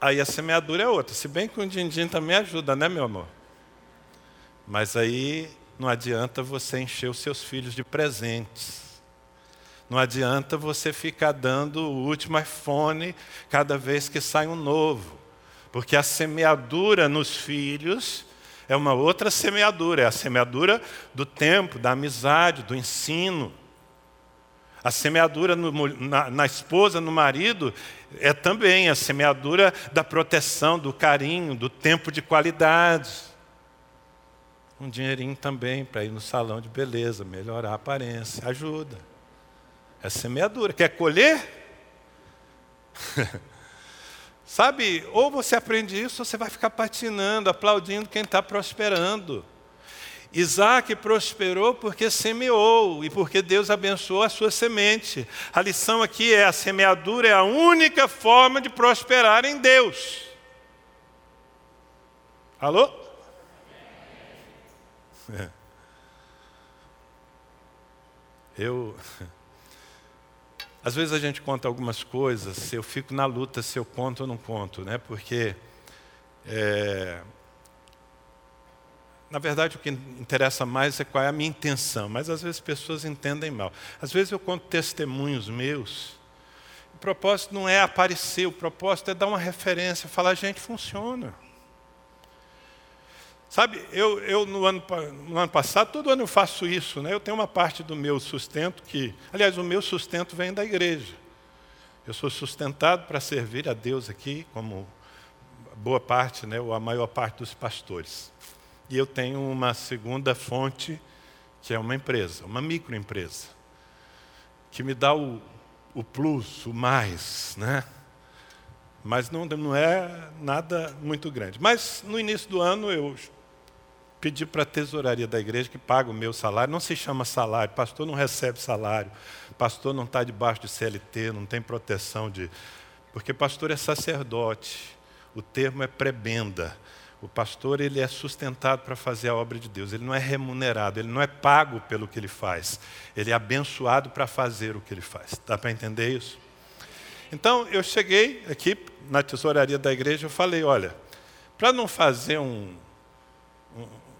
aí a semeadura é outra. Se bem que o din-din também ajuda, né, meu amor? Mas aí não adianta você encher os seus filhos de presentes. Não adianta você ficar dando o último iPhone cada vez que sai um novo. Porque a semeadura nos filhos é uma outra semeadura, é a semeadura do tempo, da amizade, do ensino. A semeadura no, na, na, esposa, no marido, é também a semeadura da proteção, do carinho, do tempo de qualidade. Um dinheirinho também para ir no salão de beleza, melhorar a aparência, ajuda. É semeadura. Quer colher? Sabe, ou você aprende isso, ou você vai ficar patinando, aplaudindo quem está prosperando. Isaac prosperou porque semeou e porque Deus abençoou a sua semente. A lição aqui é: a semeadura é a única forma de prosperar em Deus. Alô? É. Eu. Às vezes a gente conta algumas coisas, eu fico na luta se eu conto ou não conto, né? Porque. É, na verdade, o que interessa mais é qual é a minha intenção, mas às vezes pessoas entendem mal. Às vezes eu conto testemunhos meus, o propósito não é aparecer, o propósito é dar uma referência, falar, gente, funciona. Sabe, eu, eu no, ano, no ano passado, todo ano eu faço isso, né? eu tenho uma parte do meu sustento que, aliás, o meu sustento vem da igreja. Eu sou sustentado para servir a Deus aqui, como boa parte, né, ou a maior parte dos pastores. E eu tenho uma segunda fonte, que é uma empresa, uma microempresa, que me dá o, o plus, o mais, né? Mas não, não é nada muito grande. Mas no início do ano eu pedi para a tesouraria da igreja que paga o meu salário. Não se chama salário, pastor não recebe salário, pastor não está debaixo de CLT, não tem proteção de. Porque pastor é sacerdote, o termo é prebenda. O pastor ele é sustentado para fazer a obra de Deus. Ele não é remunerado, ele não é pago pelo que ele faz. Ele é abençoado para fazer o que ele faz. Dá para entender isso? Então eu cheguei aqui na tesouraria da igreja, eu falei, olha, para não fazer um,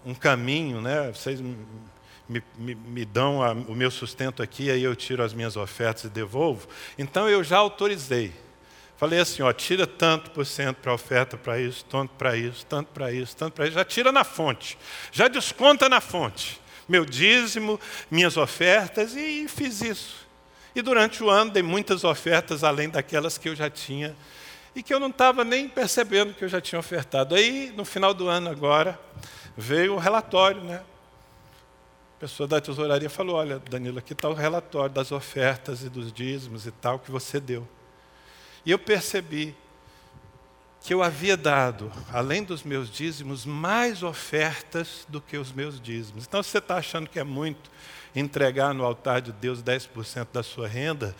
um, caminho, né? Vocês me, me, me dão a, o meu sustento aqui, aí eu tiro as minhas ofertas e devolvo. Então eu já autorizei. Falei assim, ó, tira tanto por cento para oferta para isso, tanto para isso, tanto para isso, tanto para isso. Já tira na fonte, já desconta na fonte. Meu dízimo, minhas ofertas e fiz isso. E durante o ano dei muitas ofertas além daquelas que eu já tinha e que eu não estava nem percebendo que eu já tinha ofertado. Aí, no final do ano agora, veio o relatório, né? A pessoa da tesouraria falou: Olha, Danilo, aqui está o relatório das ofertas e dos dízimos e tal que você deu. E eu percebi que eu havia dado, além dos meus dízimos, mais ofertas do que os meus dízimos. Então, se você está achando que é muito entregar no altar de Deus 10% da sua renda,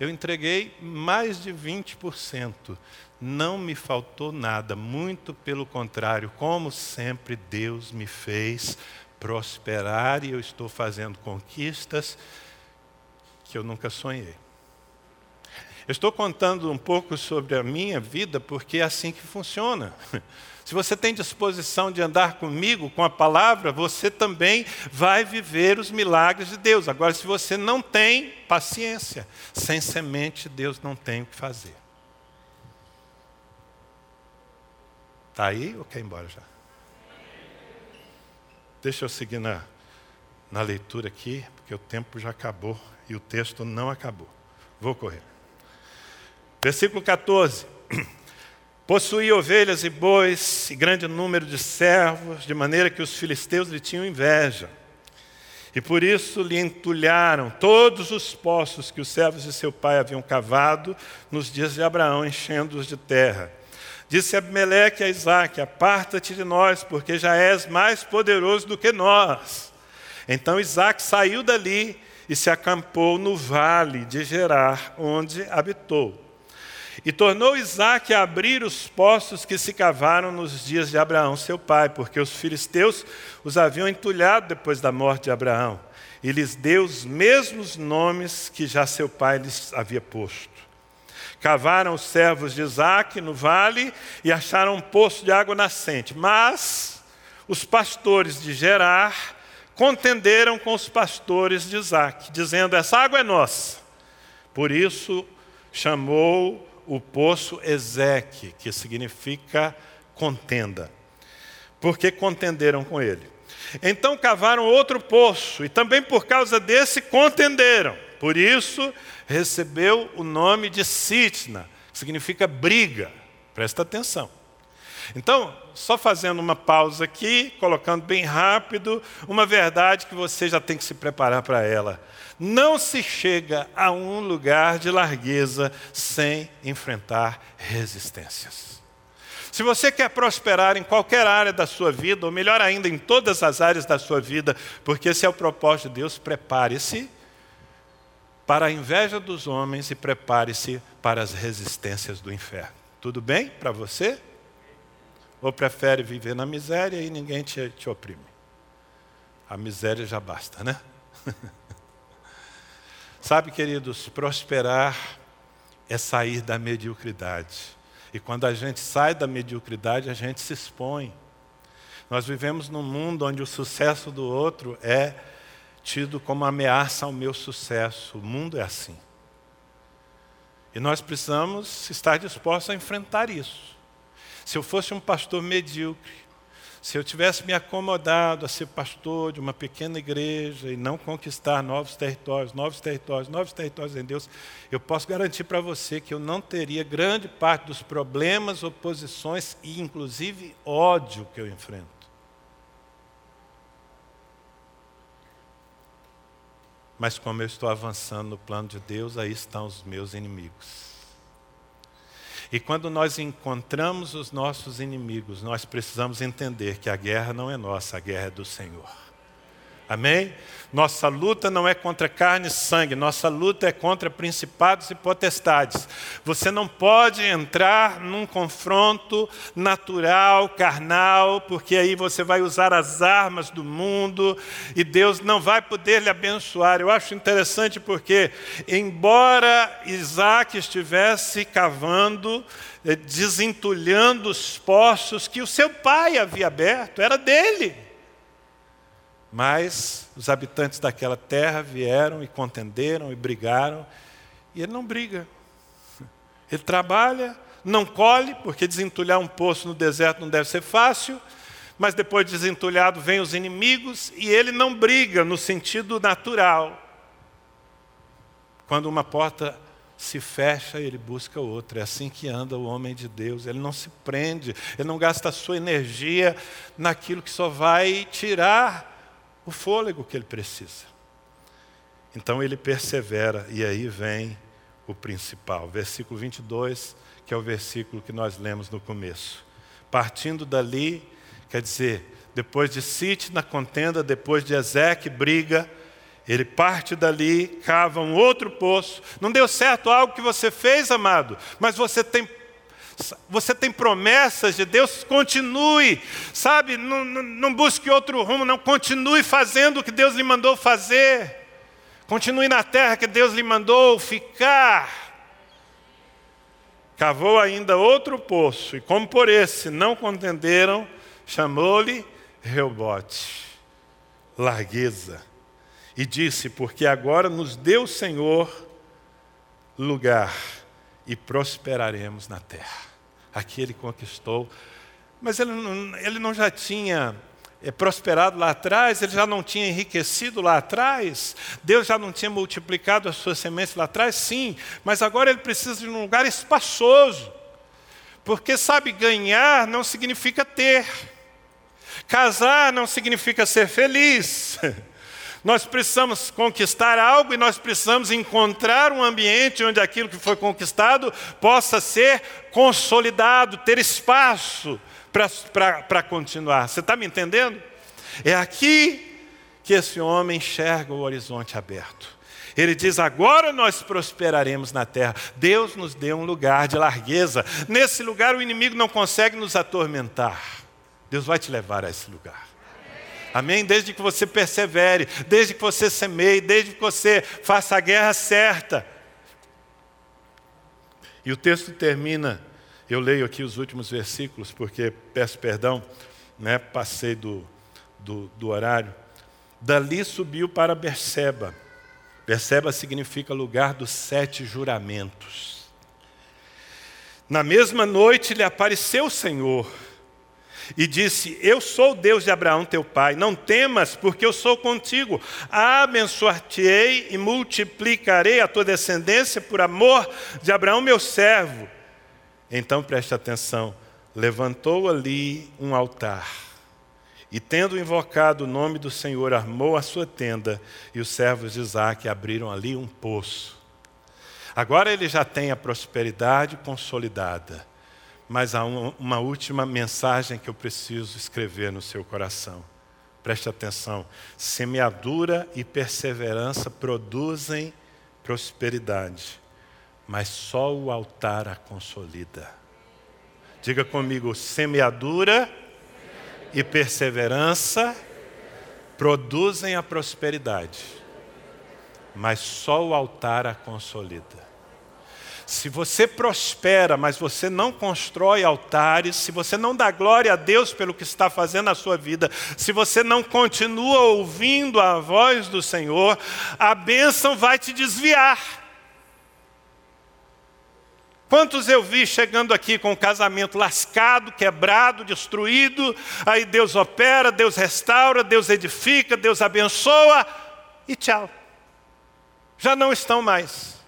eu entreguei mais de 20%. Não me faltou nada, muito pelo contrário, como sempre Deus me fez prosperar e eu estou fazendo conquistas que eu nunca sonhei. Eu estou contando um pouco sobre a minha vida porque é assim que funciona. Se você tem disposição de andar comigo, com a palavra, você também vai viver os milagres de Deus. Agora, se você não tem, paciência. Sem semente, Deus não tem o que fazer. Está aí ou quer ir embora já? Deixa eu seguir na, na leitura aqui, porque o tempo já acabou e o texto não acabou. Vou correr. Versículo 14. Possuía ovelhas e bois e grande número de servos, de maneira que os filisteus lhe tinham inveja. E por isso lhe entulharam todos os poços que os servos de seu pai haviam cavado nos dias de Abraão, enchendo-os de terra. Disse Abimeleque a Isaac: Aparta-te de nós, porque já és mais poderoso do que nós. Então Isaac saiu dali e se acampou no vale de Gerar, onde habitou. E tornou Isaac a abrir os poços que se cavaram nos dias de Abraão, seu pai, porque os filisteus os haviam entulhado depois da morte de Abraão. E lhes deu os mesmos nomes que já seu pai lhes havia posto. Cavaram os servos de Isaac no vale e acharam um poço de água nascente. Mas os pastores de Gerar contenderam com os pastores de Isaac, dizendo: Essa água é nossa. Por isso chamou o poço Ezeque, que significa contenda, porque contenderam com ele. Então cavaram outro poço, e também por causa desse contenderam. Por isso recebeu o nome de Sitna, que significa briga. Presta atenção. Então, só fazendo uma pausa aqui, colocando bem rápido, uma verdade que você já tem que se preparar para ela. Não se chega a um lugar de largueza sem enfrentar resistências. Se você quer prosperar em qualquer área da sua vida, ou melhor ainda, em todas as áreas da sua vida, porque esse é o propósito de Deus, prepare-se para a inveja dos homens e prepare-se para as resistências do inferno. Tudo bem para você? Ou prefere viver na miséria e ninguém te, te oprime? A miséria já basta, né? Sabe, queridos, prosperar é sair da mediocridade. E quando a gente sai da mediocridade, a gente se expõe. Nós vivemos num mundo onde o sucesso do outro é tido como ameaça ao meu sucesso. O mundo é assim. E nós precisamos estar dispostos a enfrentar isso. Se eu fosse um pastor medíocre, se eu tivesse me acomodado a ser pastor de uma pequena igreja e não conquistar novos territórios, novos territórios, novos territórios em Deus, eu posso garantir para você que eu não teria grande parte dos problemas, oposições e inclusive ódio que eu enfrento. Mas como eu estou avançando no plano de Deus, aí estão os meus inimigos. E quando nós encontramos os nossos inimigos, nós precisamos entender que a guerra não é nossa, a guerra é do Senhor. Amém? Nossa luta não é contra carne e sangue, nossa luta é contra principados e potestades. Você não pode entrar num confronto natural, carnal, porque aí você vai usar as armas do mundo e Deus não vai poder lhe abençoar. Eu acho interessante porque, embora Isaac estivesse cavando, eh, desentulhando os poços que o seu pai havia aberto, era dele. Mas os habitantes daquela terra vieram e contenderam e brigaram, e ele não briga. Ele trabalha, não colhe, porque desentulhar um poço no deserto não deve ser fácil, mas depois de desentulhado vêm os inimigos e ele não briga no sentido natural. Quando uma porta se fecha, ele busca outra. É assim que anda o homem de Deus. Ele não se prende, ele não gasta a sua energia naquilo que só vai tirar o fôlego que ele precisa. Então ele persevera, e aí vem o principal. Versículo 22, que é o versículo que nós lemos no começo. Partindo dali, quer dizer, depois de Site na contenda, depois de Ezeque briga, ele parte dali, cava um outro poço. Não deu certo algo que você fez, amado, mas você tem você tem promessas de Deus, continue, sabe? Não, não, não, busque outro rumo, não. Continue fazendo o que Deus lhe mandou fazer. Continue na terra que Deus lhe mandou ficar. Cavou ainda outro poço, e como por esse não contenderam, chamou-lhe Reobote, largueza, e disse: Porque agora nos deu o Senhor lugar e prosperaremos na terra aqui ele conquistou. Mas ele não, ele não já tinha é, prosperado lá atrás, ele já não tinha enriquecido lá atrás, Deus já não tinha multiplicado as suas sementes lá atrás, sim, mas agora ele precisa de um lugar espaçoso, porque sabe, ganhar não significa ter, casar não significa ser feliz. Nós precisamos conquistar algo e nós precisamos encontrar um ambiente onde aquilo que foi conquistado possa ser consolidado, ter espaço para continuar. Você está me entendendo? É aqui que esse homem enxerga o horizonte aberto. Ele diz: agora nós prosperaremos na terra. Deus nos deu um lugar de largueza. Nesse lugar o inimigo não consegue nos atormentar. Deus vai te levar a esse lugar. Amém? Desde que você persevere, desde que você semeie, desde que você faça a guerra certa. E o texto termina, eu leio aqui os últimos versículos, porque peço perdão, né, passei do, do, do horário. Dali subiu para Berseba. Berseba significa lugar dos sete juramentos. Na mesma noite lhe apareceu o Senhor e disse: Eu sou o Deus de Abraão, teu pai. Não temas, porque eu sou contigo. Abençoar-te-ei e multiplicarei a tua descendência por amor de Abraão, meu servo. Então preste atenção: levantou ali um altar. E tendo invocado o nome do Senhor, armou a sua tenda, e os servos de Isaac abriram ali um poço. Agora ele já tem a prosperidade consolidada mas há uma última mensagem que eu preciso escrever no seu coração. Preste atenção. Semeadura e perseverança produzem prosperidade, mas só o altar a consolida. Diga comigo: semeadura e perseverança produzem a prosperidade, mas só o altar a consolida. Se você prospera, mas você não constrói altares, se você não dá glória a Deus pelo que está fazendo na sua vida, se você não continua ouvindo a voz do Senhor, a bênção vai te desviar. Quantos eu vi chegando aqui com o casamento lascado, quebrado, destruído, aí Deus opera, Deus restaura, Deus edifica, Deus abençoa e tchau. Já não estão mais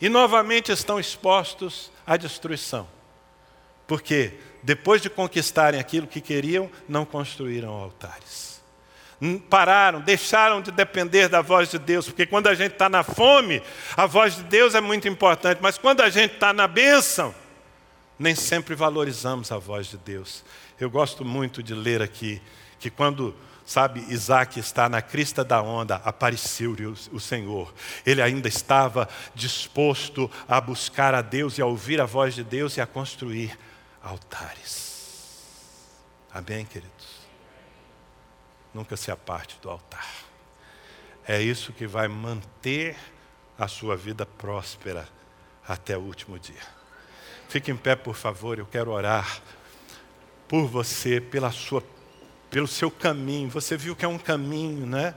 e novamente estão expostos à destruição. Porque depois de conquistarem aquilo que queriam, não construíram altares. Pararam, deixaram de depender da voz de Deus, porque quando a gente está na fome, a voz de Deus é muito importante, mas quando a gente está na bênção, nem sempre valorizamos a voz de Deus. Eu gosto muito de ler aqui que quando Sabe, Isaac está na crista da onda, apareceu-lhe o Senhor. Ele ainda estava disposto a buscar a Deus e a ouvir a voz de Deus e a construir altares. Amém, queridos? Nunca se aparte do altar. É isso que vai manter a sua vida próspera até o último dia. Fique em pé, por favor, eu quero orar por você, pela sua pelo seu caminho. Você viu que é um caminho, né?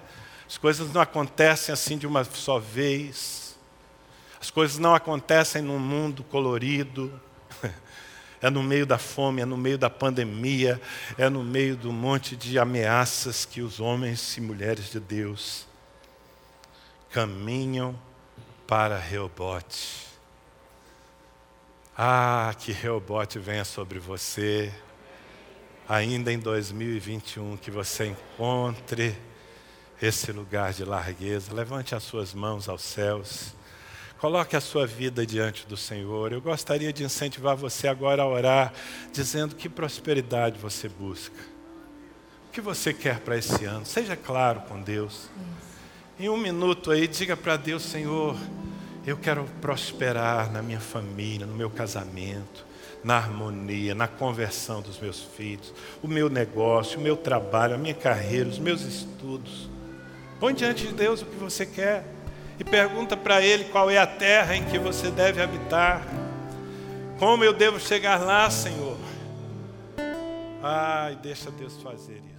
As coisas não acontecem assim de uma só vez. As coisas não acontecem num mundo colorido. É no meio da fome, é no meio da pandemia, é no meio do monte de ameaças que os homens e mulheres de Deus caminham para Reobote. Ah, que Reobote venha sobre você ainda em 2021, que você encontre esse lugar de largueza. Levante as suas mãos aos céus. Coloque a sua vida diante do Senhor. Eu gostaria de incentivar você agora a orar, dizendo que prosperidade você busca. O que você quer para esse ano? Seja claro com Deus. Em um minuto aí, diga para Deus, Senhor, eu quero prosperar na minha família, no meu casamento na harmonia, na conversão dos meus filhos, o meu negócio, o meu trabalho, a minha carreira, os meus estudos. Põe diante de Deus o que você quer e pergunta para Ele qual é a terra em que você deve habitar. Como eu devo chegar lá, Senhor? Ai, deixa Deus fazer isso.